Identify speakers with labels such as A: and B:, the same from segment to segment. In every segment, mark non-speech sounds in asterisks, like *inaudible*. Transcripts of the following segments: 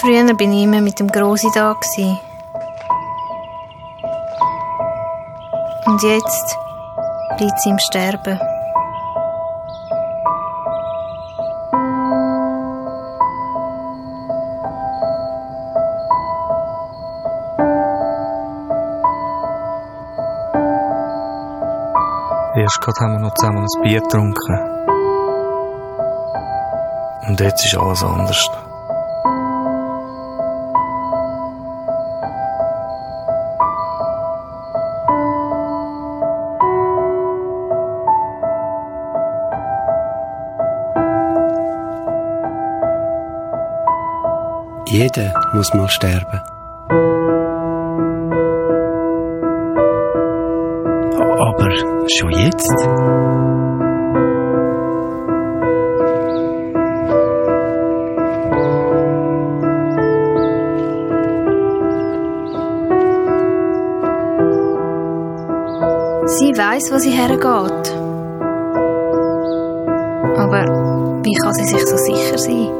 A: Früher bin ich immer mit dem Grossi da. Und jetzt liegt sie im Sterben.
B: Erst gerade haben wir noch zusammen ein Bier getrunken. Und jetzt ist alles anders.
C: Jeder muss mal sterben. Aber schon jetzt?
A: Sie weiß, wo sie hergeht. Aber wie kann sie sich so sicher sein?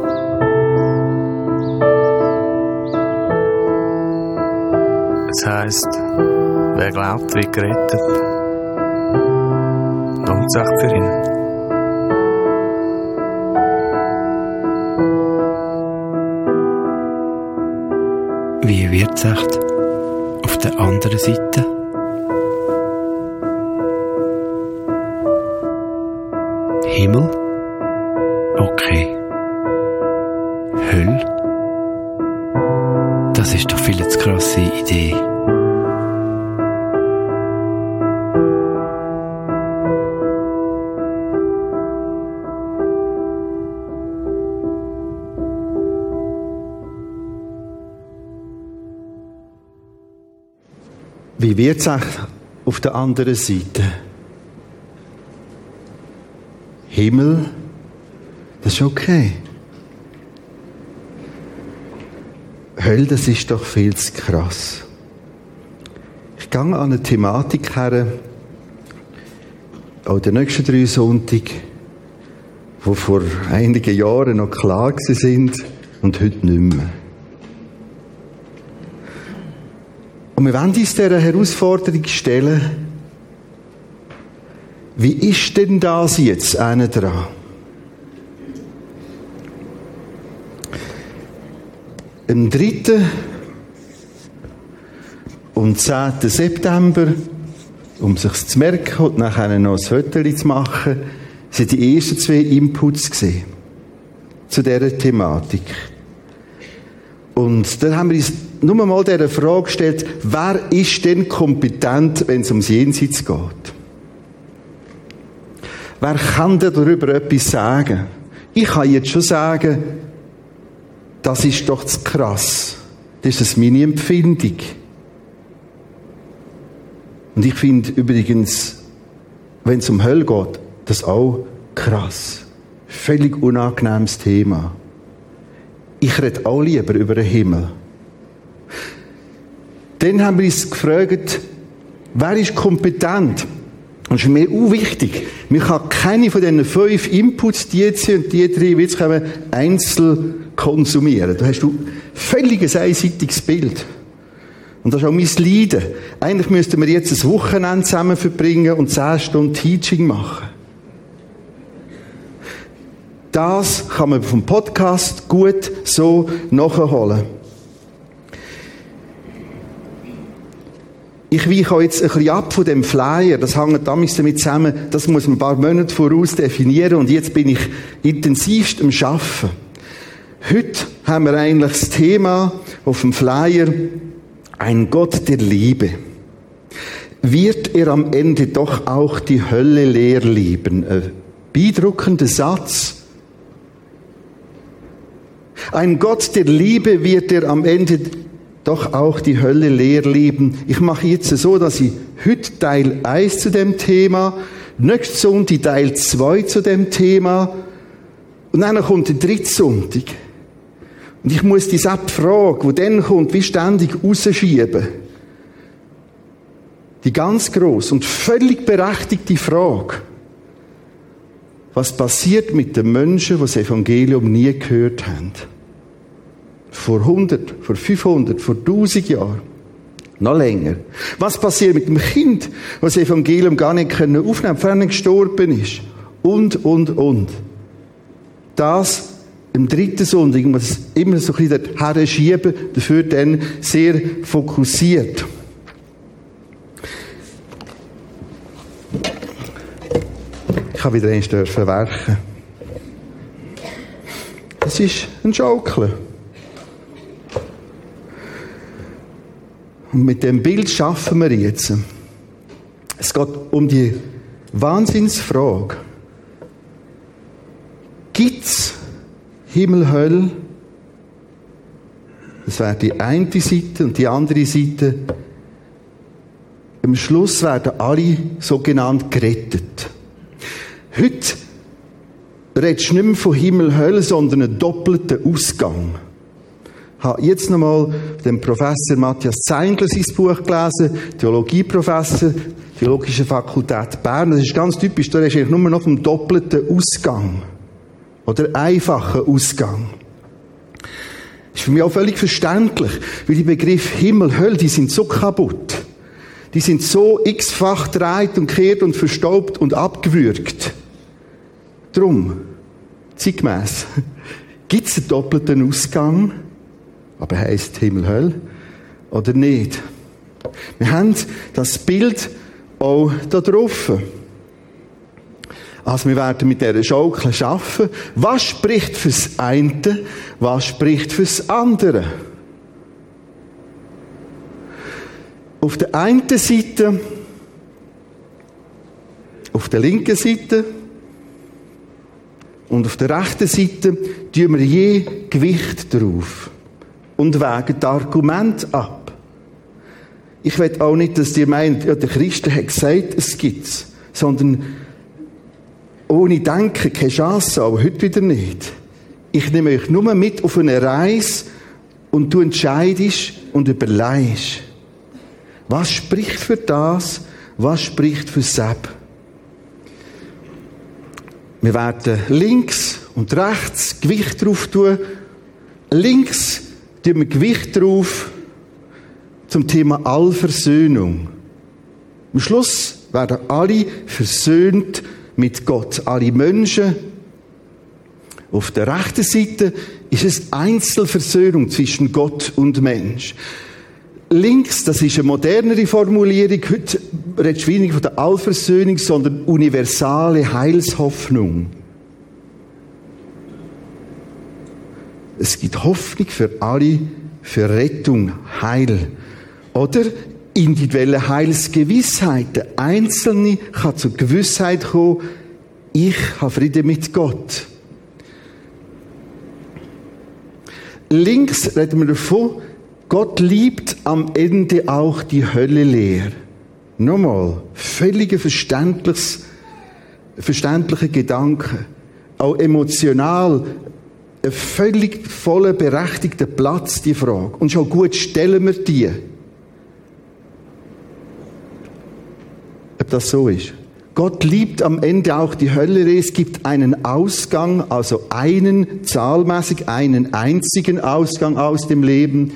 B: Es heisst, wer glaubt, wird gerettet. Lohnt sich für ihn.
C: Wie wird es auf der anderen Seite?
D: Es auf der anderen Seite? Himmel, das ist okay. Hölle, das ist doch viel zu krass. Ich gehe an eine Thematik her, auch der nächsten drei Sonntag, die vor einigen Jahren noch klar sind und heute nicht mehr. Wir wollen uns dieser Herausforderung stellen, wie ist denn das jetzt einer dran? Am 3. und 10. September, um sich zu merken und nachher noch ein Foto zu machen, sind die ersten zwei Inputs gesehen zu dieser Thematik. Und dann haben wir uns nur mal dieser Frage gestellt, wer ist denn kompetent, wenn es ums Jenseits geht? Wer kann denn darüber etwas sagen? Ich kann jetzt schon sagen, das ist doch zu krass. Das ist meine Empfindung. Und ich finde übrigens, wenn es um Hölle geht, das auch krass. Völlig unangenehmes Thema. Ich rede auch lieber über den Himmel. Dann haben wir uns gefragt, wer ist kompetent? Das ist mir auch wichtig. Man kann keine von diesen fünf Inputs, die jetzt und die drei jetzt kommen, einzeln konsumieren. Da hast du völlig ein einseitiges Bild. Und das ist auch mein Leiden. Eigentlich müssten wir jetzt ein Wochenende zusammen verbringen und zehn Stunden Teaching machen. Das kann man vom Podcast gut so nachholen. Ich weiche jetzt ein bisschen ab von dem Flyer. Das hängt damals damit zusammen, das muss man ein paar Monate voraus definieren und jetzt bin ich intensivst am Arbeiten. Heute haben wir eigentlich das Thema auf dem Flyer ein Gott der Liebe. Wird er am Ende doch auch die Hölle leer lieben? Ein beeindruckender Satz. Ein Gott der Liebe wird er am Ende doch auch die Hölle leer lieben. Ich mache jetzt so, dass ich heute Teil 1 zu dem Thema, nächsten Sonntag Teil 2 zu dem Thema und dann kommt der dritte Sonntag. Und ich muss diese Frage, die dann kommt, wie ständig rausschieben. Die ganz groß und völlig berechtigte Frage. Was passiert mit den Menschen, die das Evangelium nie gehört haben? Vor 100, vor 500, vor 1000 Jahren. Noch länger. Was passiert mit dem Kind, was das Evangelium gar nicht aufnehmen können, vorher gestorben ist? Und, und, und. Das im dritten Sonntag muss immer so ein bisschen dorthin schieben, dafür dann sehr fokussiert. Ich habe wieder eins dürfen werken. Das ist ein Schaukeln. Und mit dem Bild schaffen wir jetzt. Es geht um die Wahnsinnsfrage. Gibt's Himmel, Hölle? Das wäre die eine Seite und die andere Seite. Am Schluss werden alle sogenannt gerettet. Heute redest du nicht mehr von Himmel, Hölle, sondern einen doppelten Ausgang. Habe jetzt nochmal den Professor Matthias Zeingler sein Buch gelesen, Theologieprofessor, Theologische Fakultät Bern. Das ist ganz typisch, da ist eigentlich nur noch vom doppelten Ausgang. Oder einfachen Ausgang. Das ist für mich auch völlig verständlich, weil die Begriffe Himmel, Hölle, die sind so kaputt. Die sind so x-fach dreht und kehrt und verstaubt und abgewürgt. Drum, zeitgemäss, *laughs* gibt es einen doppelten Ausgang? Aber heisst Himmel, Hölle? Oder nicht? Wir haben das Bild auch da drauf. Also wir werden mit dieser Schaukel schaffen. Was spricht fürs eine? Was spricht fürs andere? Auf der einen Seite, auf der linken Seite und auf der rechten Seite tun wir je Gewicht drauf und wägen das Argument ab. Ich will auch nicht, dass ihr meint, ja, der Christen hat gesagt, es gibt's, sondern ohne Denken keine Chance, aber heute wieder nicht. Ich nehme euch nur mit auf eine Reise und du entscheidest und überlegst. Was spricht für das? Was spricht für Sepp? Wir werden links und rechts Gewicht drauf tun. Links tun wir Gewicht drauf zum Thema Allversöhnung. Am Schluss werden alle versöhnt mit Gott. Alle Menschen. Auf der rechten Seite ist es Einzelversöhnung zwischen Gott und Mensch. Links, das ist eine modernere Formulierung. Heute redest du weniger von der Allversöhnung, sondern universale Heilshoffnung. Es gibt Hoffnung für alle, für Rettung, Heil. Oder individuelle Heilsgewissheit. Der Einzelne kann zur Gewissheit kommen, ich habe Frieden mit Gott. Links reden wir davon, Gott liebt am Ende auch die Hölle leer. Nochmal, völlige verständliches, verständliche Gedanken. Auch emotional ein völlig voller, berechtigter Platz, die Frage. Und schon gut stellen wir die. Ob das so ist. Gott liebt am Ende auch die Hölle. Es gibt einen Ausgang, also einen, zahlmäßig einen einzigen Ausgang aus dem Leben.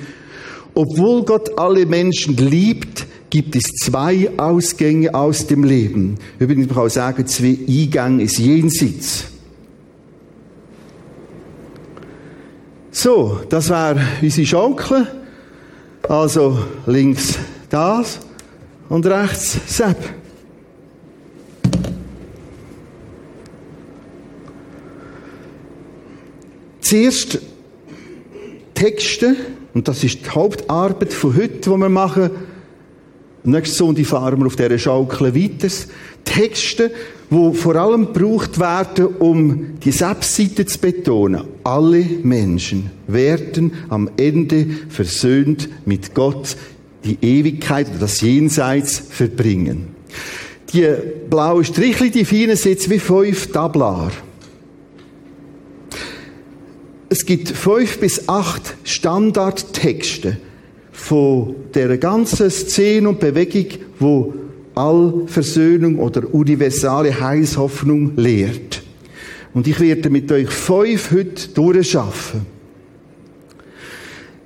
D: Obwohl Gott alle Menschen liebt, gibt es zwei Ausgänge aus dem Leben. Übrigens, man kann auch sagen, zwei Eingänge ist Jenseits. So, das wäre unsere Schaukel. Also links das und rechts Sepp. Zuerst Texte, und das ist die Hauptarbeit von heute, die wir machen. Nächste Sonntag fahren wir auf dieser Schaukel weiter. Texte, wo vor allem gebraucht werden, um die Selbstseite zu betonen. Alle Menschen werden am Ende versöhnt mit Gott die Ewigkeit oder das Jenseits verbringen. Die blauen Strichli, die feinen, sind wie fünf Tablar. Es gibt fünf bis acht Standardtexte von der ganzen Szene und Bewegung, wo Allversöhnung oder universale Heilshoffnung lehrt. Und ich werde mit euch fünf heute durchschaffen.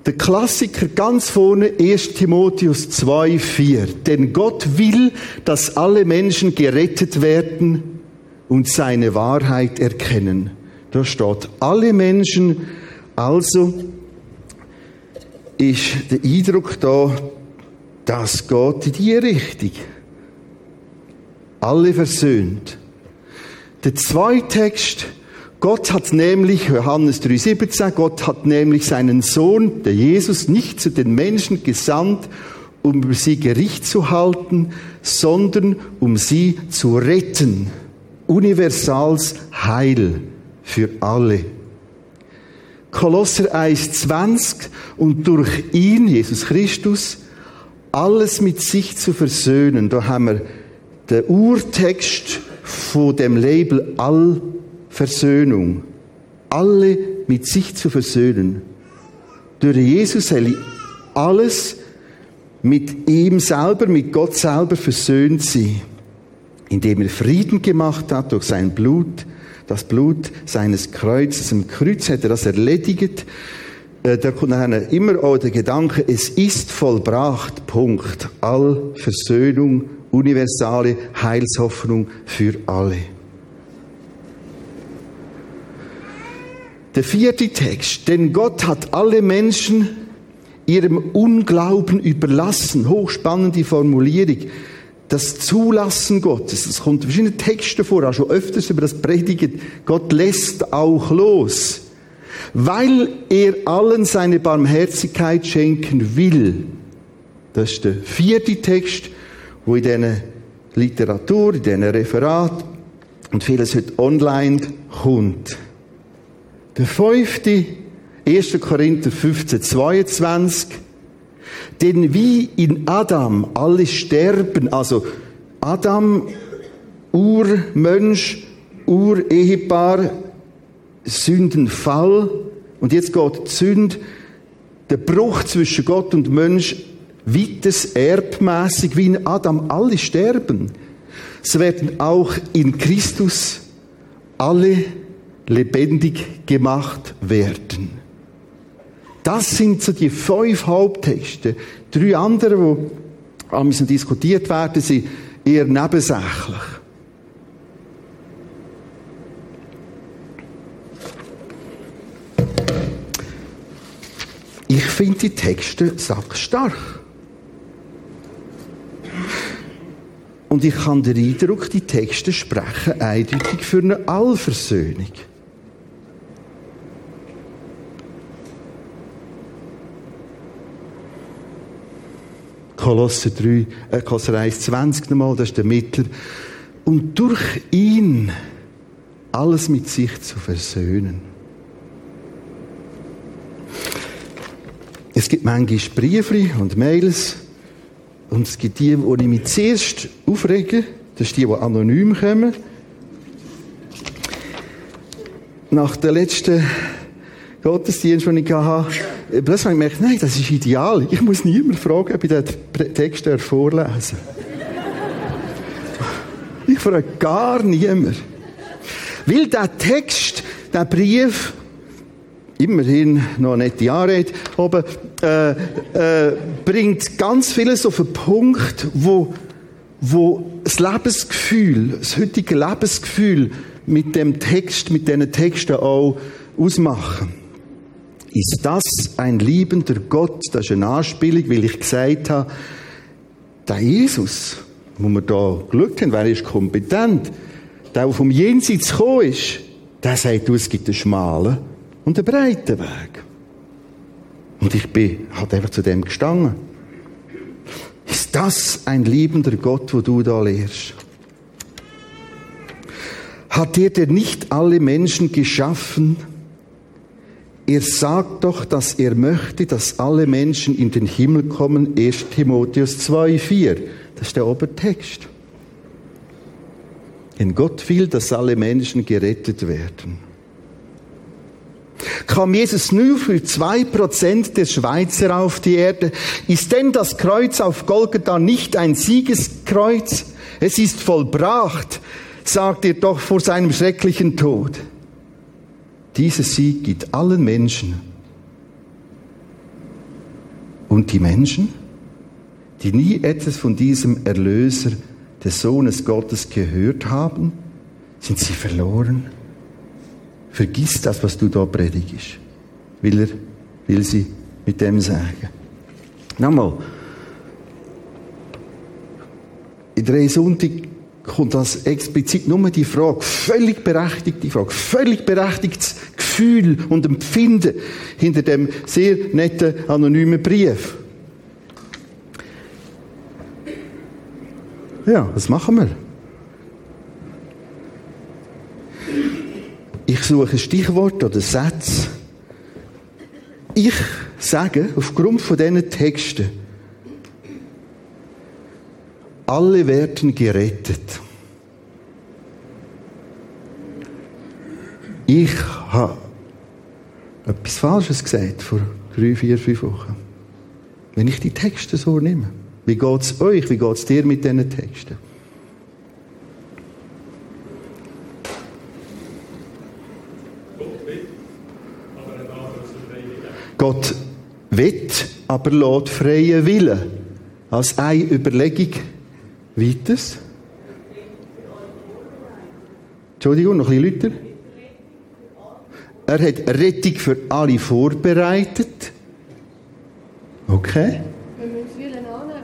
D: Der Klassiker ganz vorne, 1 Timotheus 2, 4. Denn Gott will, dass alle Menschen gerettet werden und seine Wahrheit erkennen. Da steht, alle Menschen, also ist der Eindruck da, das geht in die Richtung. Alle versöhnt. Der zweite Text, Gott hat nämlich, Johannes 3,17, Gott hat nämlich seinen Sohn, der Jesus, nicht zu den Menschen gesandt, um sie Gericht zu halten, sondern um sie zu retten. Universals Heil für alle. Kolosser 1,20 und durch ihn, Jesus Christus, alles mit sich zu versöhnen. Da haben wir den Urtext von dem Label Allversöhnung. Alle mit sich zu versöhnen. Durch Jesus soll alles mit ihm selber, mit Gott selber versöhnt sein, indem er Frieden gemacht hat durch sein Blut, das Blut seines Kreuzes. Im Kreuz hat er das erledigt. Äh, da kommt immer auch der Gedanke, es ist vollbracht, Punkt. All Versöhnung, universale Heilshoffnung für alle. Der vierte Text, denn Gott hat alle Menschen ihrem Unglauben überlassen. Hochspannend die Formulierung das Zulassen Gottes. Es kommt in verschiedenen Texten vor, auch schon öfters über das Predigen. Gott lässt auch los. Weil er allen seine Barmherzigkeit schenken will. Das ist der vierte Text, wo in dieser Literatur, in diesem Referat und vieles heute online kommt. Der fünfte, 1. Korinther 15, 22, denn wie in Adam alle sterben, also Adam, Urmensch, Urehepaar, Sündenfall, und jetzt geht die Sünde, der Bruch zwischen Gott und Mensch, weites erbmäßig wie in Adam alle sterben. So werden auch in Christus alle lebendig gemacht werden. Das sind so die fünf Haupttexte. Drei andere, die bisschen diskutiert werden, sind eher nebensächlich. Ich finde die Texte sackstark. Und ich habe den Eindruck, die Texte sprechen eindeutig für eine Allversöhnung. Kolosser 3, äh, Kolosser 1, 20 nochmal, das ist der Mittler. Und durch ihn alles mit sich zu versöhnen. Es gibt manchmal Briefe und Mails und es gibt die, die ich mich zuerst aufrege. Das sind die, die anonym kommen. Nach der letzten Gottesdienst, den ich hatte, plötzlich habe ich gemerkt, nein, das ist ideal. Ich muss niemand fragen, ob ich den Text vorlesen Ich frage gar niemand. Weil der Text, der Brief, immerhin noch eine nette Anrede, aber äh, äh, bringt ganz vieles auf einen Punkt, wo, wo das Lebensgefühl, das heutige Lebensgefühl mit dem Text, mit diesen Texten auch ausmachen. Ist das ein liebender Gott? Das ist eine Anspielung, weil ich gesagt habe, der Jesus, wo wir da geschaut haben, wer ist kompetent, der, der vom Jenseits gekommen ist, der sagt, du, es gibt einen schmalen und einen breiten Weg. Und ich bin halt einfach zu dem gestanden. Ist das ein liebender Gott, wo du da lehrst? Hat dir denn nicht alle Menschen geschaffen, er sagt doch, dass er möchte, dass alle Menschen in den Himmel kommen. 1 Timotheus 2,4. Das ist der Obertext. Denn Gott will, dass alle Menschen gerettet werden. Kam Jesus nur für zwei Prozent der Schweizer auf die Erde? Ist denn das Kreuz auf Golgatha nicht ein Siegeskreuz? Es ist vollbracht, sagt er doch vor seinem schrecklichen Tod. Dieser Sieg gibt allen Menschen Und die Menschen, die nie etwas von diesem Erlöser des Sohnes Gottes gehört haben, sind sie verloren? Vergiss das, was du da predigst. Will er, will sie mit dem sagen. Nochmal. In drei Sonntag kommt das explizit nur die Frage, völlig berechtigte Frage, völlig berechtigtes Gefühl und Empfinden hinter dem sehr netten anonymen Brief. Ja, was machen wir? Ich suche Stichworte oder Sätze. Ich sage, aufgrund von diesen Texten, alle werden gerettet. Ich habe etwas Falsches gesagt vor drei, vier, fünf Wochen. Wenn ich die Texte so nehme. Wie geht es euch? Wie geht es dir mit diesen Texten? Gott wird, aber lässt freien Willen. Als eine Überlegung weiters. Entschuldigung, noch ein bisschen lauter. Er hat Rettung für alle vorbereitet. Okay.
A: Wir müssen es annehmen.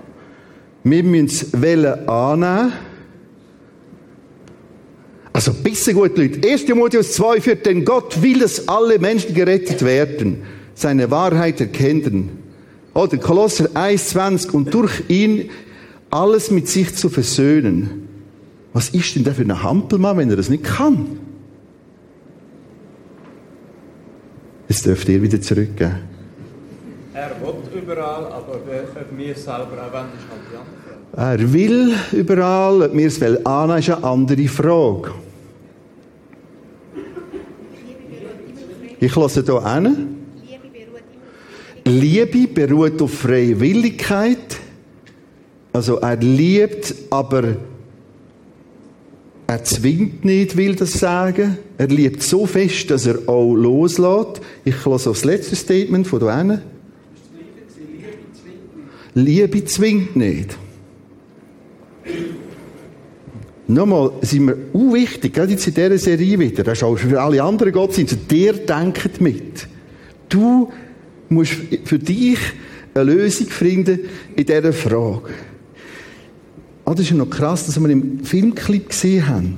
D: Wir müssen es annehmen. Also, bisschen gut, Leute. 1. Timotheus 2 führt, denn Gott will, dass alle Menschen gerettet werden, seine Wahrheit erkennen. Oder Kolosser 1,20 und durch ihn alles mit sich zu versöhnen. Was ist denn der für ein Hampelmann, wenn er das nicht kann? Jetzt dürft ihr wieder zurückgehen.
E: Er will überall, aber ob wir selber auch wollen, ist halt die andere Frage.
D: Er will überall, ob wir es annehmen, ist eine andere Frage. Ich lasse hier hin. Liebe beruht auf Freiwilligkeit. Also er liebt, aber er zwingt nicht, will das sagen. Er liebt so fest, dass er auch loslässt. Ich lasse das letzte Statement von hin. Liebe zwingt nicht. Nochmal, sind wir unwichtig, gerade jetzt in dieser Serie wieder, das ist auch für alle anderen Gottesdienste, der denkt mit. Du musst für dich eine Lösung finden in dieser Frage. Ah, das ist ja noch krass, dass wir im Filmclip gesehen haben.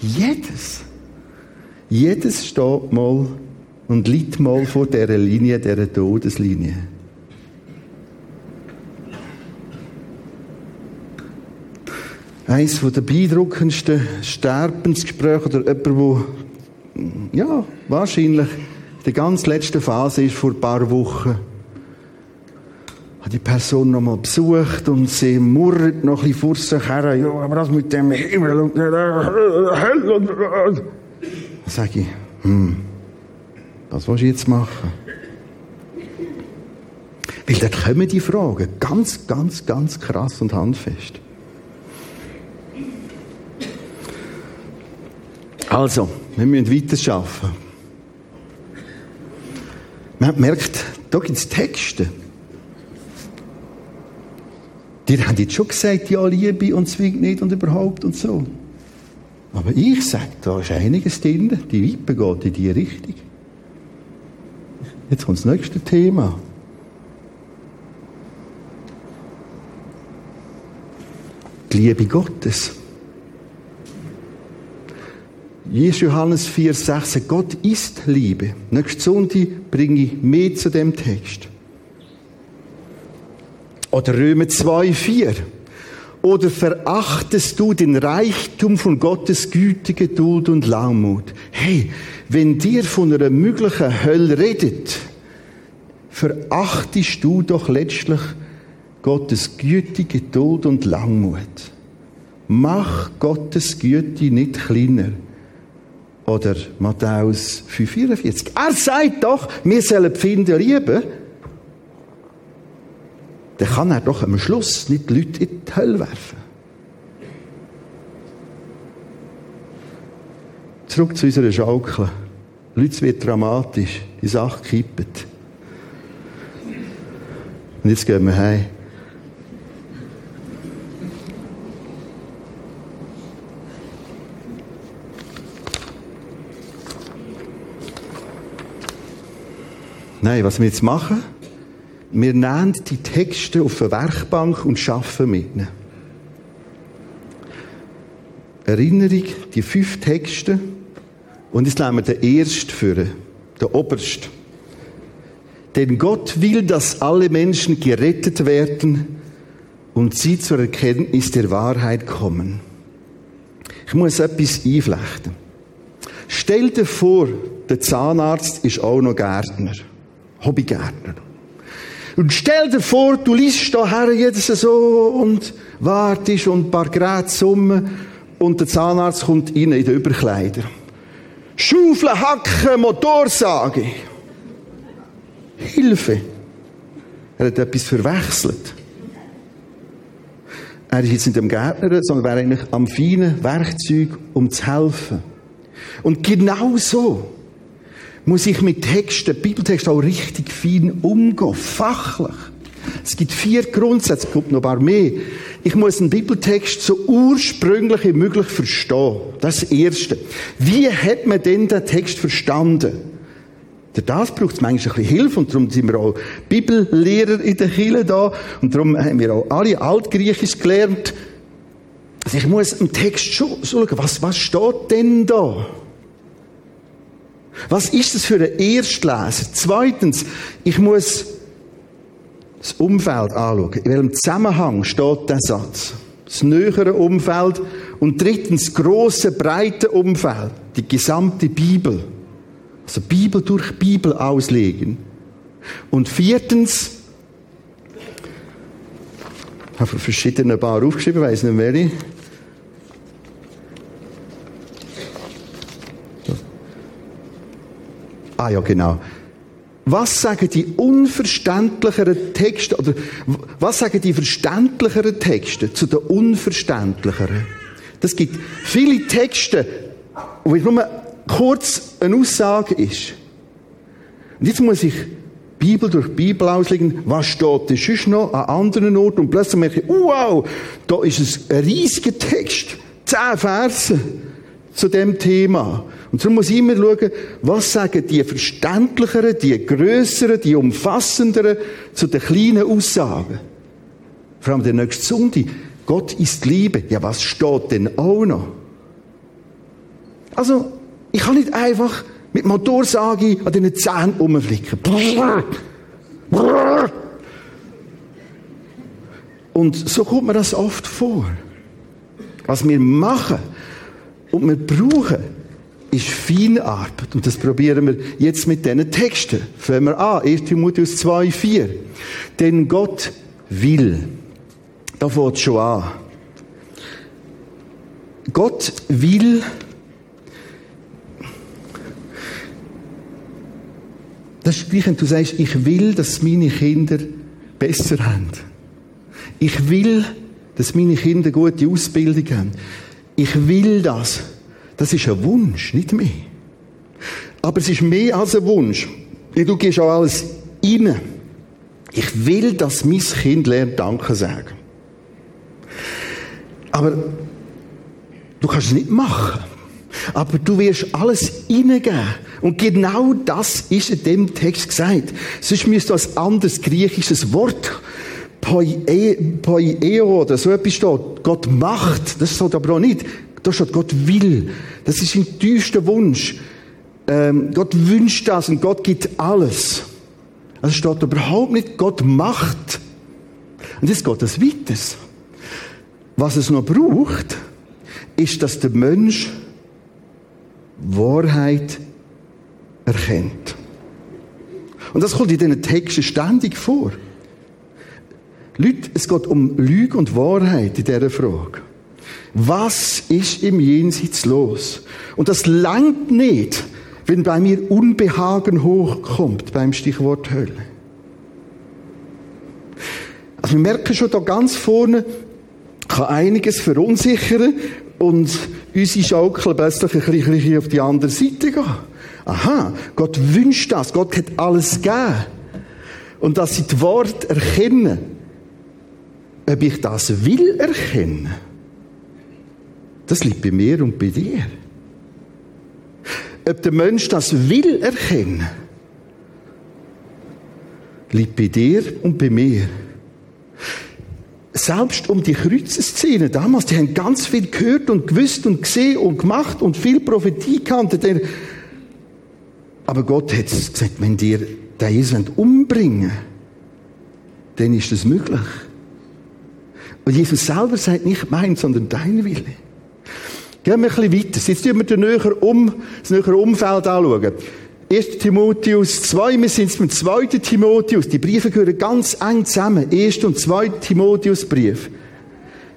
D: Jedes, jedes steht mal und liegt mal vor dieser Linie, dieser Todeslinie. Eines der beeindruckendsten Sterbensgespräche oder jemand, wo ja, wahrscheinlich der ganz letzten Phase ist, vor ein paar Wochen, hat die Person noch mal besucht und sie murrt noch ein vor sich her, ja, aber das mit dem Himmel und Hölle und... Dann sage ich, hm, was willst du jetzt machen? Weil da kommen die Fragen ganz, ganz, ganz krass und handfest. Also, wir müssen weiter arbeiten. Man hat gemerkt, da gibt es Texte. Die haben jetzt schon gesagt, ja, Liebe und zwingt nicht und überhaupt und so. Aber ich sage, da ist einiges drin, die Wippe geht in die Richtung. Jetzt kommt das nächste Thema. Die Liebe Gottes. 1. Johannes 4, 6, Gott ist Liebe. Nächste Sonntag bringe ich mehr zu dem Text. Oder Römer 2, 4. Oder verachtest du den Reichtum von Gottes Güte, Geduld und Langmut? Hey, wenn dir von einer möglichen Hölle redet, verachtest du doch letztlich Gottes Güte, Geduld und Langmut. Mach Gottes Güte nicht kleiner. Oder Matthäus 5,44. Er sagt doch, wir sollen die Finde lieben. Dann kann er doch am Schluss nicht die Leute in die Hölle werfen. Zurück zu unserer Schaukel. Leute, es wird dramatisch. Die Sache kippt. Und jetzt gehen wir heim. Nein, was wir jetzt machen, wir nehmen die Texte auf eine Werkbank und schaffen mit ihnen. Erinnerung, die fünf Texte, und jetzt nehmen wir den ersten für, den obersten. Denn Gott will, dass alle Menschen gerettet werden und sie zur Erkenntnis der Wahrheit kommen. Ich muss etwas einflechten. Stell dir vor, der Zahnarzt ist auch noch Gärtner. Hobbygärtner. Und stell dir vor, du liest da her jedes so und wartest und ein paar Geräte summen und der Zahnarzt kommt rein in den Überkleider. Schaufeln, Hacken, Motorsage. Hilfe. Er hat etwas verwechselt. Er ist jetzt nicht am Gärtner, sondern wäre eigentlich am feinen Werkzeug, um zu helfen. Und genau so muss ich mit Texten, Bibeltexten auch richtig fein umgehen, fachlich. Es gibt vier Grundsätze, es gibt noch ein paar mehr. Ich muss einen Bibeltext so ursprünglich wie möglich verstehen. Das ist das Erste. Wie hat man denn den Text verstanden? Für das braucht es manchmal ein bisschen Hilfe und darum sind wir auch Bibellehrer in der Kirche da und darum haben wir auch alle Altgriechisch gelernt. Also ich muss im Text schon schauen, was, was steht denn da? Was ist das für ein Erstleser? Zweitens, ich muss das Umfeld anschauen. In welchem Zusammenhang steht der Satz? Das nähere Umfeld. Und drittens, das grosse, breite Umfeld. Die gesamte Bibel. Also Bibel durch Bibel auslegen. Und viertens, ich habe verschiedene paar aufgeschrieben, weiß nicht welche. Ah ja, genau. Was sagen die unverständlicheren Texte, oder was sagen die verständlicheren Texte zu den unverständlicheren? Das gibt viele Texte, wo nur kurz eine Aussage ist. Und jetzt muss ich Bibel durch Bibel auslegen, was steht da sonst noch an anderen Orten und plötzlich merke ich, wow, da ist ein riesiger Text, zehn Verse zu dem Thema. Und darum muss ich immer schauen, was sagen die verständlicheren, die grösseren, die umfassenderen zu den kleinen Aussagen. Vor allem der nächste Sonntag. Gott ist Liebe. Ja, was steht denn auch noch? Also, ich kann nicht einfach mit Motorsage an den Zähnen rumflicken. Und so kommt mir das oft vor. Was wir machen und wir brauchen, ist Feinarbeit. Und das probieren wir jetzt mit diesen Texten. Fangen wir an. 1 Timotheus 2, 4. Denn Gott will. Da fängt schon an. Gott will, das ist gleich, wenn du sagst, ich will, dass meine Kinder besser haben. Ich will, dass meine Kinder gute Ausbildung haben. Ich will das. Das ist ein Wunsch, nicht mehr. Aber es ist mehr als ein Wunsch. Du gehst auch alles rein. Ich will, dass mein Kind lernt Danke sagen. Aber du kannst es nicht machen. Aber du wirst alles reingeben. Und genau das ist in dem Text gesagt. Sonst müsste du als anderes griechisches Wort Poieo oder so etwas steht. Gott macht. Das steht aber auch nicht. Da steht, Gott will. Das ist sein tiefster Wunsch. Ähm, Gott wünscht das und Gott gibt alles. Also steht überhaupt nicht, Gott macht. Und jetzt geht es weiter. Was es noch braucht, ist, dass der Mensch Wahrheit erkennt. Und das kommt in diesen Texten ständig vor. Leute, es geht um Lüge und Wahrheit in dieser Frage. Was ist im Jenseits los? Und das langt nicht, wenn bei mir Unbehagen hochkommt beim Stichwort Hölle. Also wir merken schon da ganz vorne, kann einiges verunsichern und unsere Schaukel plötzlich ein bisschen auf die andere Seite gehen. Aha, Gott wünscht das, Gott hat alles gegeben. und dass sie das Wort erkennen, ob ich das will erkennen, das liegt bei mir und bei dir. Ob der Mensch das will erkennen, liegt bei dir und bei mir. Selbst um die Kreuzeszene damals, die haben ganz viel gehört und gewusst und gesehen und gemacht und viel Prophetie gehabt. Aber Gott hat gesagt, wenn dir den Jesus umbringen dann ist das möglich. Und Jesus selber sagt nicht mein, sondern dein Wille. Gehen wir ein bisschen weiter. Jetzt schauen wir den näher um, das nähere Umfeld anschauen. 1. Timotheus 2, wir sind beim 2. Timotheus. Die Briefe gehören ganz eng zusammen. 1. und 2. Timotheus Brief.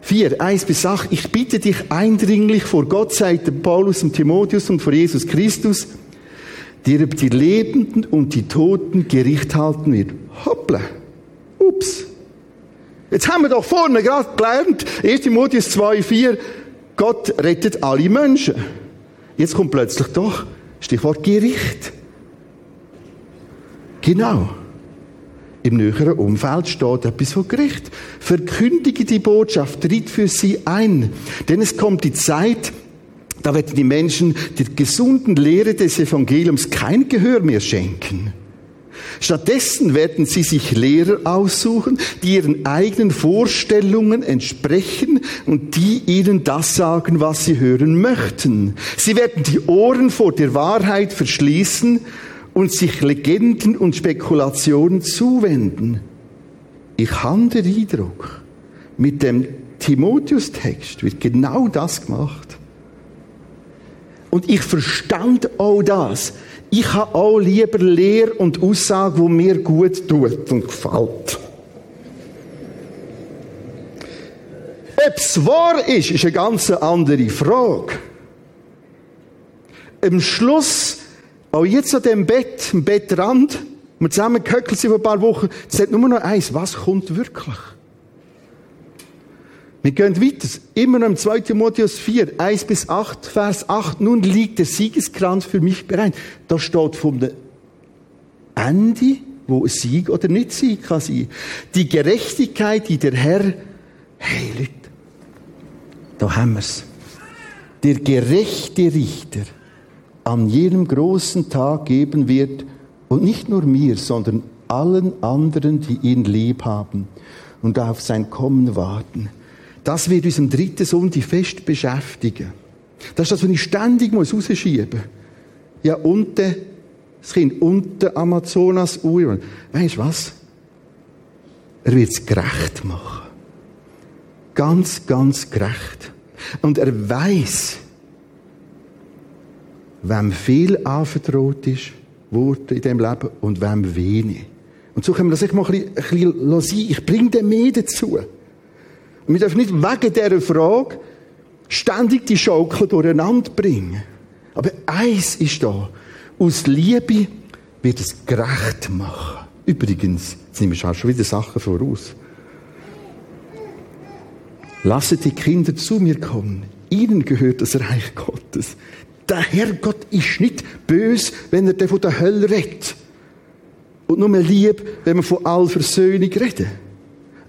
D: 4, 1 bis 8. Ich bitte dich eindringlich vor Gott, der Paulus und Timotheus und vor Jesus Christus, der über die Lebenden und die Toten Gericht halten wird. Hoppla. Ups. Jetzt haben wir doch vorne gerade gelernt, 1 Timotheus 2, 4, Gott rettet alle Menschen. Jetzt kommt plötzlich doch Stichwort Gericht. Genau. Im näheren Umfeld steht etwas von Gericht. Verkündige die Botschaft, tritt für sie ein. Denn es kommt die Zeit, da werden die Menschen der gesunden Lehre des Evangeliums kein Gehör mehr schenken. Stattdessen werden sie sich Lehrer aussuchen, die ihren eigenen Vorstellungen entsprechen und die ihnen das sagen, was sie hören möchten. Sie werden die Ohren vor der Wahrheit verschließen und sich Legenden und Spekulationen zuwenden. Ich habe den Eindruck, mit dem Timotheus-Text wird genau das gemacht. Und ich verstand auch das. Ich habe auch lieber Lehre und Aussage, wo mir gut tut und gefällt. Ob es wahr ist, ist eine ganz andere Frage. Am Schluss, auch jetzt an dem Bett, am Bettrand, wir zusammen sind vor ein paar Wochen, es hat nur noch eins, was kommt wirklich? Wir gehen weiter. Immer noch im 2. Timotheus 4, 1 bis 8, Vers 8. Nun liegt der Siegeskranz für mich bereit. Da steht vom Ende, wo ein Sieg oder nicht Sieg kann sein. Die Gerechtigkeit, die der Herr, hey da haben wir's. Der gerechte Richter an jenem großen Tag geben wird, und nicht nur mir, sondern allen anderen, die ihn lieb haben und auf sein Kommen warten. Das wird uns am dritten Sonntag fest beschäftigen. Das ist das, was ich ständig rausschieben muss. Ja, unten, das Kind unter Amazonas Uhr. Weißt du was? Er wird es gerecht machen. Ganz, ganz gerecht. Und er weiß, wem viel anvertraut ist, wurde in dem Leben und wem wenig. Und so können wir das mal ein bisschen, ein bisschen sein. Ich bringe den mehr dazu. Und wir dürfen nicht wegen dieser Frage ständig die Schaukel durcheinander bringen. Aber eins ist da. Aus Liebe wird es gerecht machen. Übrigens, jetzt nehmen wir schon wieder Sachen voraus. Lasset die Kinder zu mir kommen. Ihnen gehört das Reich Gottes. Der Herrgott ist nicht bös, wenn er von der Hölle redet. Und nur lieb, wenn wir von Allversöhnung reden.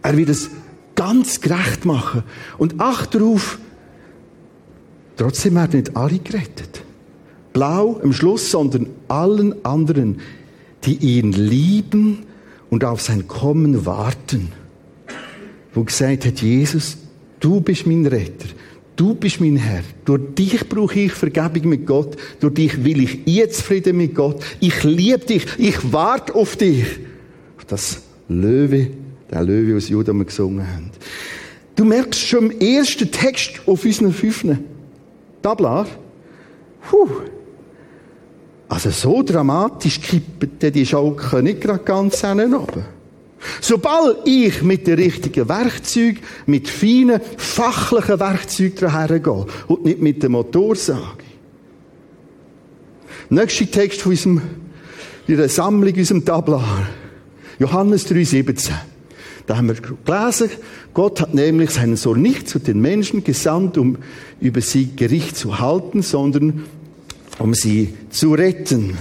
D: Er wird es ganz gerecht machen. Und acht darauf, trotzdem werden nicht alle gerettet. Blau am Schluss, sondern allen anderen, die ihn lieben und auf sein Kommen warten. Wo gesagt hat, Jesus, du bist mein Retter. Du bist mein Herr. Durch dich brauche ich Vergebung mit Gott. Durch dich will ich jetzt Frieden mit Gott. Ich liebe dich. Ich warte auf dich. Auf das Löwe der Löwe aus Juda wir gesungen haben. Du merkst schon im ersten Text auf unseren fünften Tablar, Puh. Also so dramatisch kippen die Schaukel nicht gerade ganz oben. Sobald ich mit den richtigen Werkzeugen, mit feinen, fachlichen Werkzeugen dahergehe und nicht mit dem Motorsage. Nächster Text von unserem, in Sammlung, unserem Tablar. Johannes 3,17. Da haben wir gelesen, Gott hat nämlich seinen Sohn nicht zu den Menschen gesandt, um über sie Gericht zu halten, sondern um sie zu retten.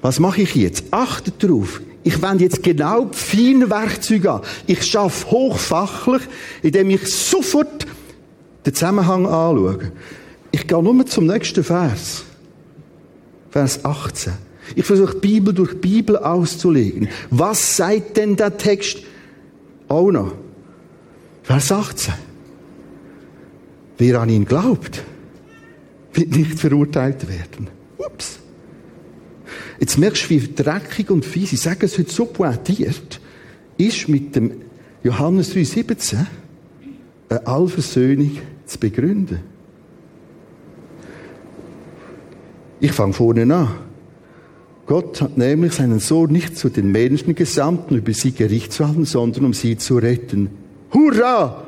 D: Was mache ich jetzt? Achtet darauf. Ich wende jetzt genau die feinen Werkzeuge an. Ich schaffe hochfachlich, indem ich sofort den Zusammenhang anschaue. Ich gehe nur zum nächsten Vers. Vers 18. Ich versuche Bibel durch Bibel auszulegen. Was sagt denn der Text auch noch? Vers 18. Wer an ihn glaubt, wird nicht verurteilt werden. Ups. Jetzt merkst du, wie dreckig und fies, ich sage es heute so pointiert, ist mit dem Johannes 3,17 eine Allversöhnung zu begründen. Ich fange vorne an. Gott hat nämlich seinen Sohn nicht zu den Menschen gesandt, um über sie Gericht zu halten, sondern um sie zu retten. Hurra!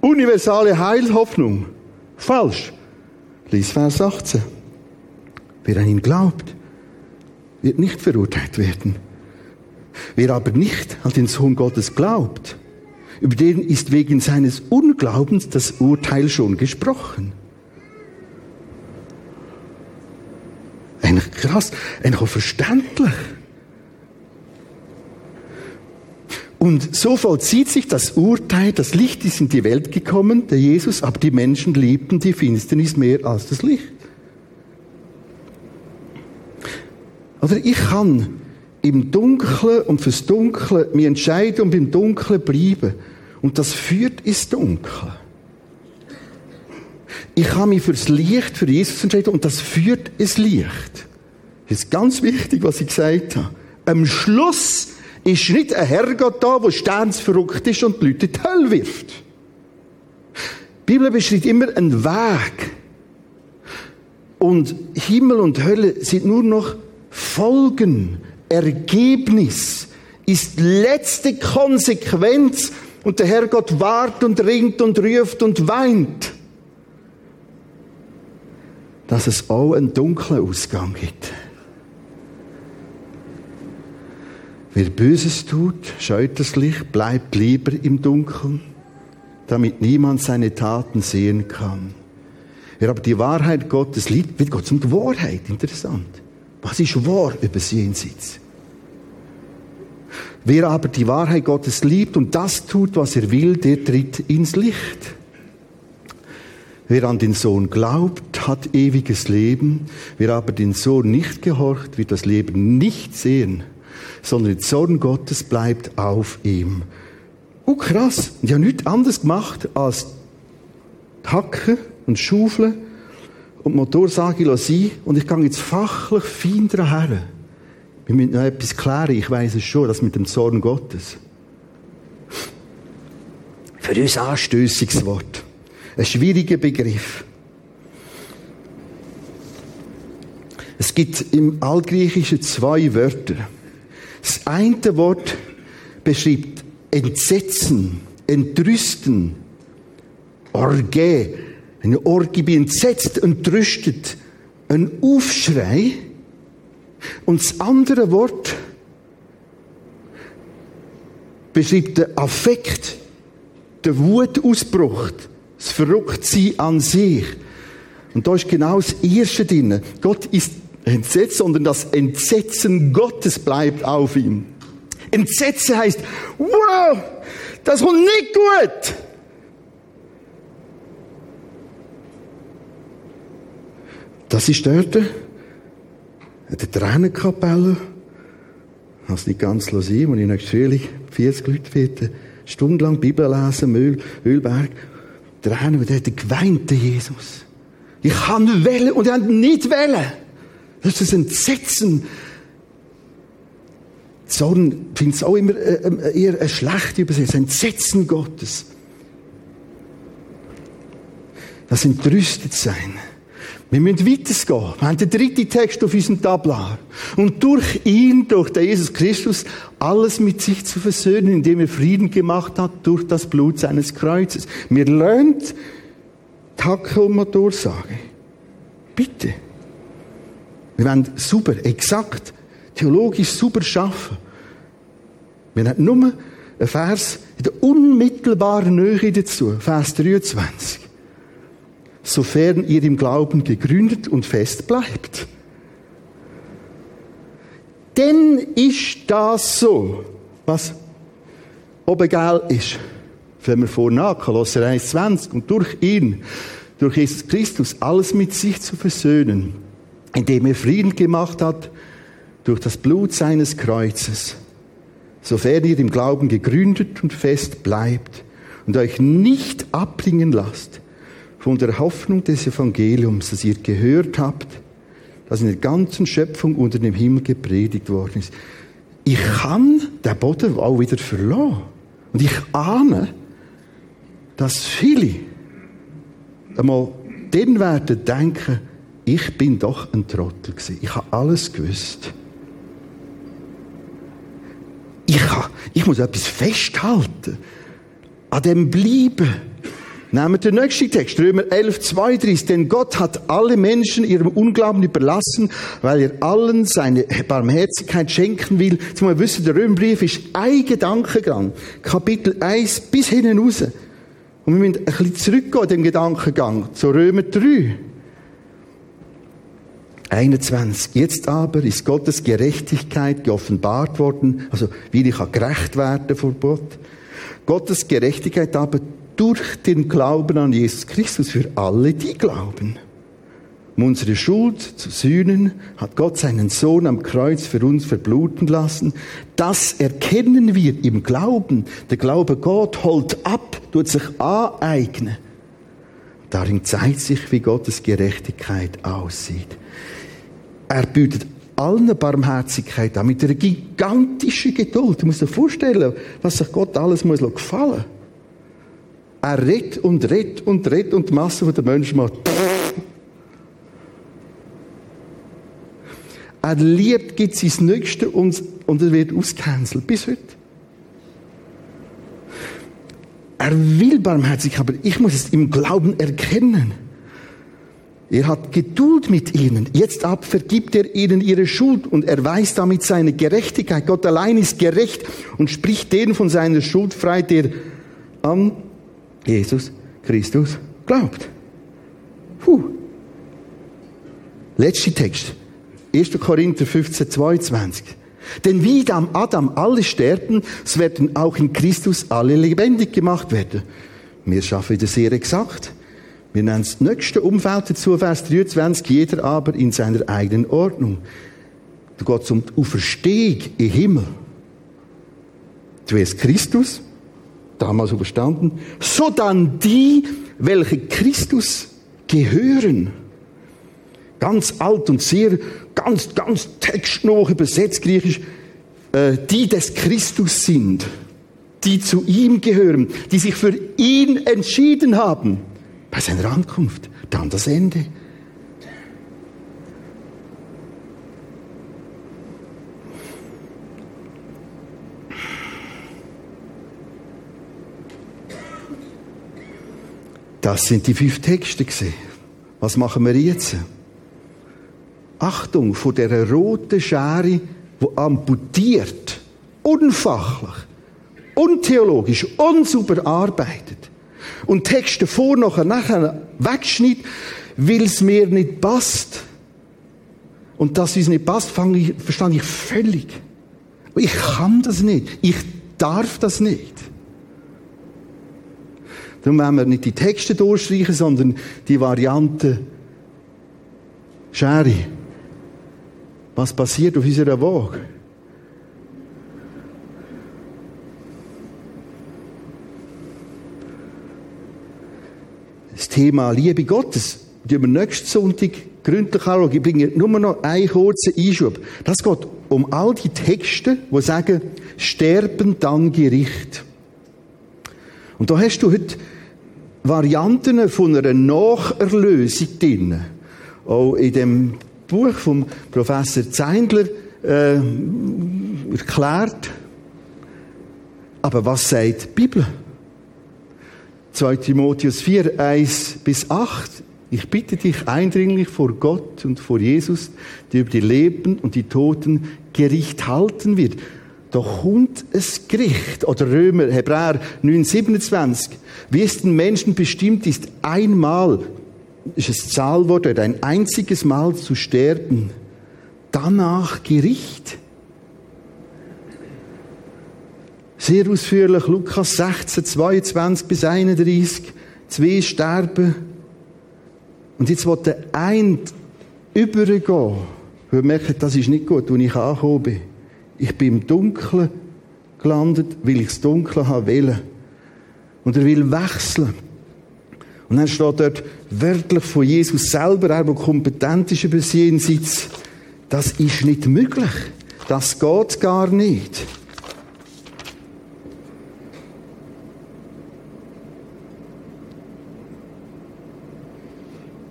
D: Universale Heilhoffnung. Falsch. Lies Vers 18. Wer an ihn glaubt, wird nicht verurteilt werden. Wer aber nicht an den Sohn Gottes glaubt, über den ist wegen seines Unglaubens das Urteil schon gesprochen. Eigentlich krass, eigentlich auch verständlich. Und so vollzieht sich das Urteil, das Licht ist in die Welt gekommen, der Jesus, aber die Menschen liebten die Finsternis mehr als das Licht. Oder ich kann im Dunkeln und fürs Dunkle mich entscheiden und im Dunkeln bleiben. Und das führt ins Dunkel. Ich kann mich fürs Licht, für Jesus entscheiden und das führt ins Licht. Das ist ganz wichtig, was ich gesagt habe. Am Schluss ist nicht ein Herrgott da, der sternsverrückt ist und die Leute in die Hölle wirft. Die Bibel beschreibt immer einen Weg. Und Himmel und Hölle sind nur noch Folgen, Ergebnis, ist letzte Konsequenz. Und der Herrgott wart und ringt und ruft und weint. Dass es auch einen dunklen Ausgang gibt. Wer Böses tut, scheut das Licht, bleibt lieber im Dunkeln, damit niemand seine Taten sehen kann. Wer aber die Wahrheit Gottes liebt, wird Gott um die Wahrheit. Interessant. Was ist wahr über das Jenseits? Wer aber die Wahrheit Gottes liebt und das tut, was er will, der tritt ins Licht. Wer an den Sohn glaubt, hat ewiges Leben. Wer aber den Sohn nicht gehorcht, wird das Leben nicht sehen, sondern der Zorn Gottes bleibt auf ihm. Oh krass, die haben nichts anderes gemacht als hacken und schaufeln und Motorsage sein und ich gehe jetzt fachlich fein daher. Wir müssen noch etwas klären, ich weiß es schon, das mit dem Zorn Gottes. Für uns ein anstössiges Wort. Ein schwieriger Begriff. Es gibt im Altgriechischen zwei Wörter. Das eine Wort beschreibt Entsetzen, Entrüsten, Orge. Eine Orgie bin entsetzt, entrüstet, ein Aufschrei. Und das andere Wort beschreibt den Affekt, den Wutausbruch, das Verrücktsein an sich. Und da ist genau das Erste drin. Gott ist entsetzt, sondern das Entsetzen Gottes bleibt auf ihm. Entsetzen heißt, wow, das kommt nicht gut. Das ist dort, in der Tränenkapelle. Ich es nicht ganz sein, als ich nächstes Frühling 40 Leute werden, stundenlang Bibel lesen, Mühl, Ölberg. Tränen, und er hat geweint, der Jesus. Ich kann wählen und er hat nicht wählen. Das ist ein Entsetzen. Zorn finde ich auch immer äh, eher eine schlechte Übersetzung. Entsetzen Gottes. Das entrüstet sein. Wir müssen weitergehen. Wir haben den dritten Text auf unserem Tablar. Und durch ihn, durch den Jesus Christus, alles mit sich zu versöhnen, indem er Frieden gemacht hat durch das Blut seines Kreuzes. Wir lernen Hacke und Motorsage. Bitte. Wir wollen super, exakt, theologisch super schaffen. Wir haben nur einen Vers in der unmittelbaren Nähe dazu, Vers 23 sofern ihr im Glauben gegründet und fest bleibt. dann ist das so, was oben gel ist. Wenn wir vorne Kolosser 1,20 und durch ihn, durch Jesus Christus, alles mit sich zu versöhnen, indem er Frieden gemacht hat durch das Blut seines Kreuzes, sofern ihr im Glauben gegründet und fest bleibt und euch nicht abbringen lasst von der Hoffnung des Evangeliums, das ihr gehört habt, das in der ganzen Schöpfung unter dem Himmel gepredigt worden ist. Ich kann den Boden auch wieder verlassen. Und ich ahne, dass viele einmal dann werden denken, ich bin doch ein Trottel gewesen. Ich habe alles gewusst. Ich, habe, ich muss etwas festhalten. An dem bleiben. Nehmen wir den nächsten Text, Römer 11, 32. Denn Gott hat alle Menschen ihrem Unglauben überlassen, weil er allen seine Barmherzigkeit schenken will. Jetzt muss man wissen, der Römerbrief ist ein Gedankengang. Kapitel 1 bis hinten raus. Und wir müssen ein bisschen zurückgehen in dem Gedankengang zu Römer 3. 21. Jetzt aber ist Gottes Gerechtigkeit geoffenbart worden, also wie ich gerecht werden vor Gott. Gottes Gerechtigkeit aber durch den Glauben an Jesus Christus für alle, die glauben. Um unsere Schuld zu sühnen, hat Gott seinen Sohn am Kreuz für uns verbluten lassen. Das erkennen wir im Glauben. Der Glaube Gott holt ab, tut sich aneignen. Darin zeigt sich, wie Gottes Gerechtigkeit aussieht. Er bietet allen Barmherzigkeit an, mit einer gigantischen Geduld. Du musst dir vorstellen, was sich Gott alles muss gefallen muss. Er redet und redet und redet und die Masse der Menschen macht. Er liebt, gibt sein Nächste und, und er wird ausgecancelt. Bis heute. Er will barmherzig, aber ich muss es im Glauben erkennen. Er hat Geduld mit ihnen. Jetzt ab vergibt er ihnen ihre Schuld und erweist damit seine Gerechtigkeit. Gott allein ist gerecht und spricht den von seiner Schuld frei, der an Jesus Christus glaubt. Puh. Letzter Text. 1. Korinther 15, 22. Denn wie am Adam alle sterben, so werden auch in Christus alle lebendig gemacht werden. Wir schaffen wieder sehr exakt. Wir nennen das nächste Umfeld dazu, Vers 23, jeder aber in seiner eigenen Ordnung. Da geht es um die Auferstehung im Himmel. Zuerst Christus, damals überstanden, so dann die, welche Christus gehören. Ganz alt und sehr, ganz, ganz textnah übersetzt griechisch, äh, die des Christus sind, die zu ihm gehören, die sich für ihn entschieden haben, bei seiner Ankunft, dann das Ende. Das sind die fünf Texte gesehen. Was machen wir jetzt? Achtung vor der roten Schere, wo amputiert, unfachlich, untheologisch, unsauber arbeitet und Texte vor, nachher, nachher wegschneidet, weil es mir nicht passt. Und dass es nicht passt, ich, verstehe ich völlig. Ich kann das nicht. Ich darf das nicht. Darum wollen wir nicht die Texte durchstreichen, sondern die Variante Schere. Was passiert auf unserer Waage? Das Thema Liebe Gottes, die wir nächsten Sonntag gründlich anschauen. Ich bringe nur noch einen kurzen Einschub. Das geht um all die Texte, die sagen, sterben dann Gericht. Und da hast du heute Varianten von einer Nacherlösung drin. Auch in dem Buch vom Professor Zeindler äh, erklärt. Aber was sagt die Bibel? 2 Timotheus 4, 1 bis 8. Ich bitte dich eindringlich vor Gott und vor Jesus, der über die Leben und die Toten Gericht halten wird da kommt ein Gericht. Oder Römer, Hebräer 9, 27. Wie es den Menschen bestimmt ist, einmal, ist es Zahlwort, oder ein einziges Mal zu sterben. Danach Gericht. Sehr ausführlich, Lukas 16, 22 bis 31. Zwei sterben. Und jetzt wird der eine übergehen, weil er merkt, das ist nicht gut, wo ich angekommen bin. Ich bin im Dunkeln gelandet, weil ich das Dunkle haben will. Und er will wechseln. Und dann steht dort wörtlich von Jesus selber, er, der kompetent ist über sie Jenseits, das ist nicht möglich. Das geht gar nicht.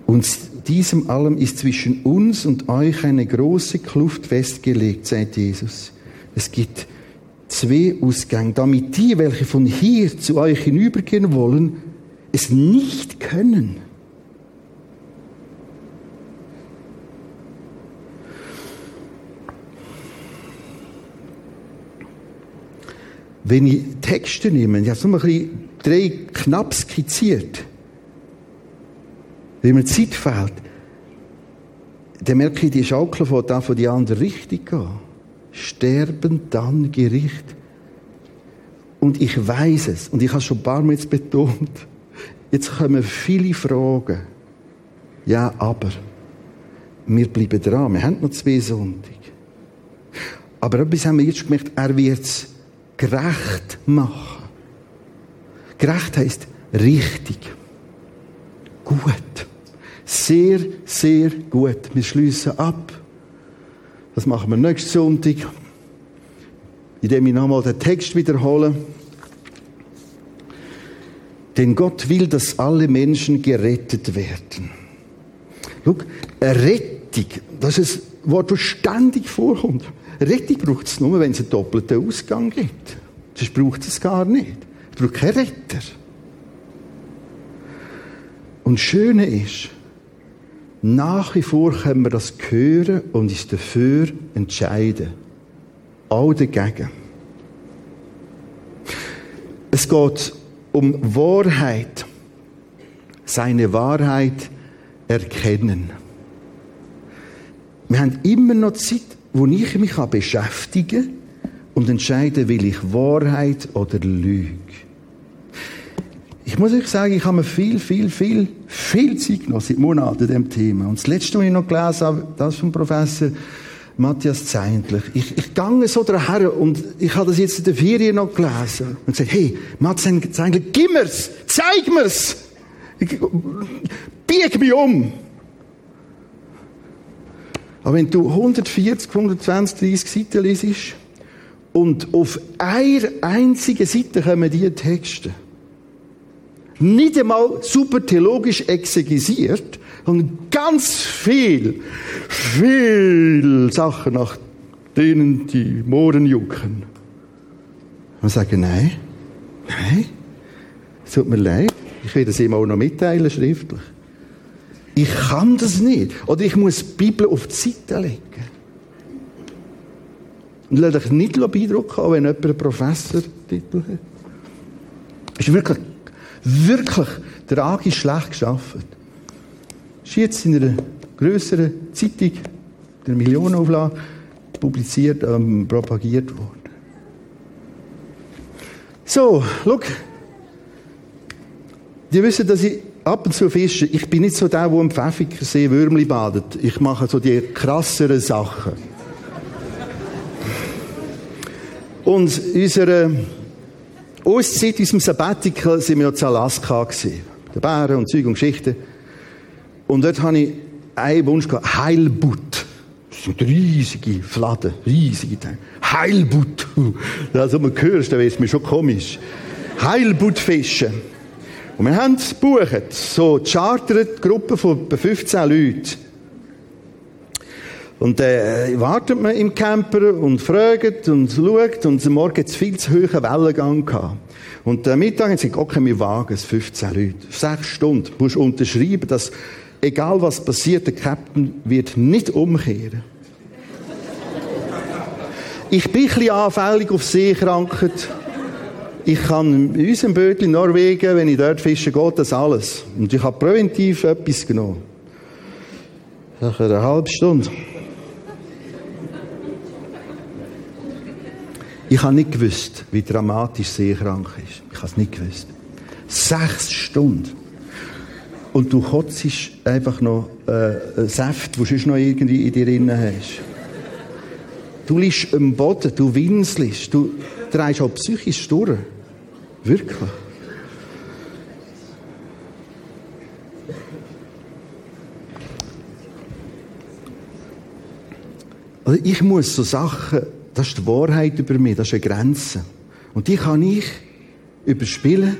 D: Und diesem allem ist zwischen uns und euch eine große Kluft festgelegt, sagt Jesus. Es gibt zwei Ausgänge, damit die, welche von hier zu euch hinübergehen wollen, es nicht können. Wenn ich Texte nehme, ich habe so ein bisschen drei knapp skizziert, wenn mir Zeit fehlt, dann merke ich, die Schaukel von da von die andere Richtung gehen. Sterben, dann Gericht. Und ich weiß es, und ich habe es schon ein paar Mal jetzt betont, jetzt kommen viele Fragen. Ja, aber, wir bleiben dran, wir haben noch zwei Sonntage. Aber etwas haben wir jetzt gemerkt, er wird es gerecht machen. Gerecht heisst richtig. Gut. Sehr, sehr gut. Wir schließen ab. Das machen wir nächsten Sonntag. Indem ich nochmal den Text wiederhole. Denn Gott will, dass alle Menschen gerettet werden. Schau, Rettung, das ist ein Wort, das ständig vorkommt. Rettung braucht es nur, wenn es einen doppelten Ausgang gibt. Sonst braucht es gar nicht. Es braucht keinen Retter. Und das Schöne ist, nach wie vor können wir das hören und uns dafür entscheiden. Auch dagegen. Es geht um Wahrheit. Seine Wahrheit erkennen. Wir haben immer noch Zeit, wo ich mich beschäftigen kann und entscheiden, will ich Wahrheit oder Lüge. Ich muss euch sagen, ich habe mir viel, viel, viel, viel Zeit genommen seit Monaten dem Thema. Und das Letzte, was ich noch gelesen habe, das vom Professor Matthias Zeindlich. Ich, ich gange so daher und ich habe das jetzt in der Ferien noch gelesen und gesagt, hey, Matthias Zeindlich, gib mir's, zeig mir's, bieg mich um. Aber wenn du 140, 120, 30 Seiten liest und auf einer einzigen Seite kommen diese Texte, nicht einmal super theologisch exegisiert, sondern ganz viel, viel Sachen, nach denen die Mohren jucken. Und sagen, nein, nein, es tut mir leid, ich will das ihm auch noch mitteilen, schriftlich. Ich kann das nicht. Oder ich muss die Bibel auf die Seite legen. Und lass dich nicht beeindrucken, wenn jemand einen Professortitel hat. Das ist wirklich wirklich tragisch schlecht geschafft. Ist jetzt in einer größeren Zeitung, der Millionenauflage, publiziert, ähm, propagiert worden. So, schau. Die wissen, dass ich ab und zu fische. Ich bin nicht so der, der am Pfäffikensee Würmli badet. Ich mache so die krasseren Sachen. Und unsere Auszeit in unserem Sabbatical sind wir ja zu Alaska gewesen. Der Bären und Zeug und Geschichten. Und dort habe ich einen Wunsch gehabt. Heilbutt. Das sind riesige Fladen, riesige Teile. Heilbutt. *laughs* Also, man hörst, dann ist mir schon komisch. Heilbutt fischen. Und wir haben es gebucht. So, chartert Gruppe von etwa 15 Leuten. Und äh, wartet man im Camper und fragt und schaut und am Morgen hat es viel zu hohen Wellengang gehabt. Und am Mittag haben sie gesagt, okay, wir wagen es, 15 Leute. Sechs Stunden. Du musst unterschreiben, dass egal was passiert, der Captain wird nicht umkehren. ich bin ein bisschen anfällig auf Seekrankheit. Ich kann in unserem Bötchen Norwegen, wenn ich dort fische, geht das alles. Und ich habe präventiv etwas genommen. Nach einer halben Stunde. Ich habe nicht gewusst, wie dramatisch seekrank ist. Ich habe es nicht gewusst. Sechs Stunden. Und du kotzt einfach noch äh, Saft, wo du noch irgendwie in dir drin hast. Du liegst am Boden, du winselst, du drehst auch psychisch durch. Wirklich. Also ich muss so Sachen, das ist die Wahrheit über mich, das ist eine Grenze. Und die kann ich überspielen,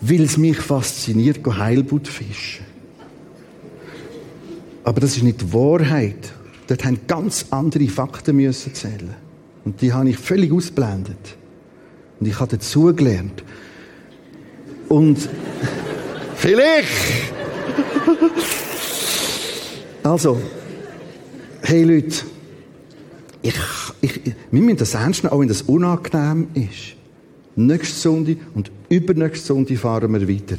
D: weil es mich fasziniert, Heilbutt fischen. Aber das ist nicht die Wahrheit. Dort haben ganz andere Fakten müssen zählen. Und die habe ich völlig ausblendet. Und ich habe dazugelernt. Und *laughs* vielleicht. also, hey Leute, ich, ich, wir müssen das ernst nehmen, auch wenn das unangenehm ist. Nächste Sonde und übernächste Sonde fahren wir weiter.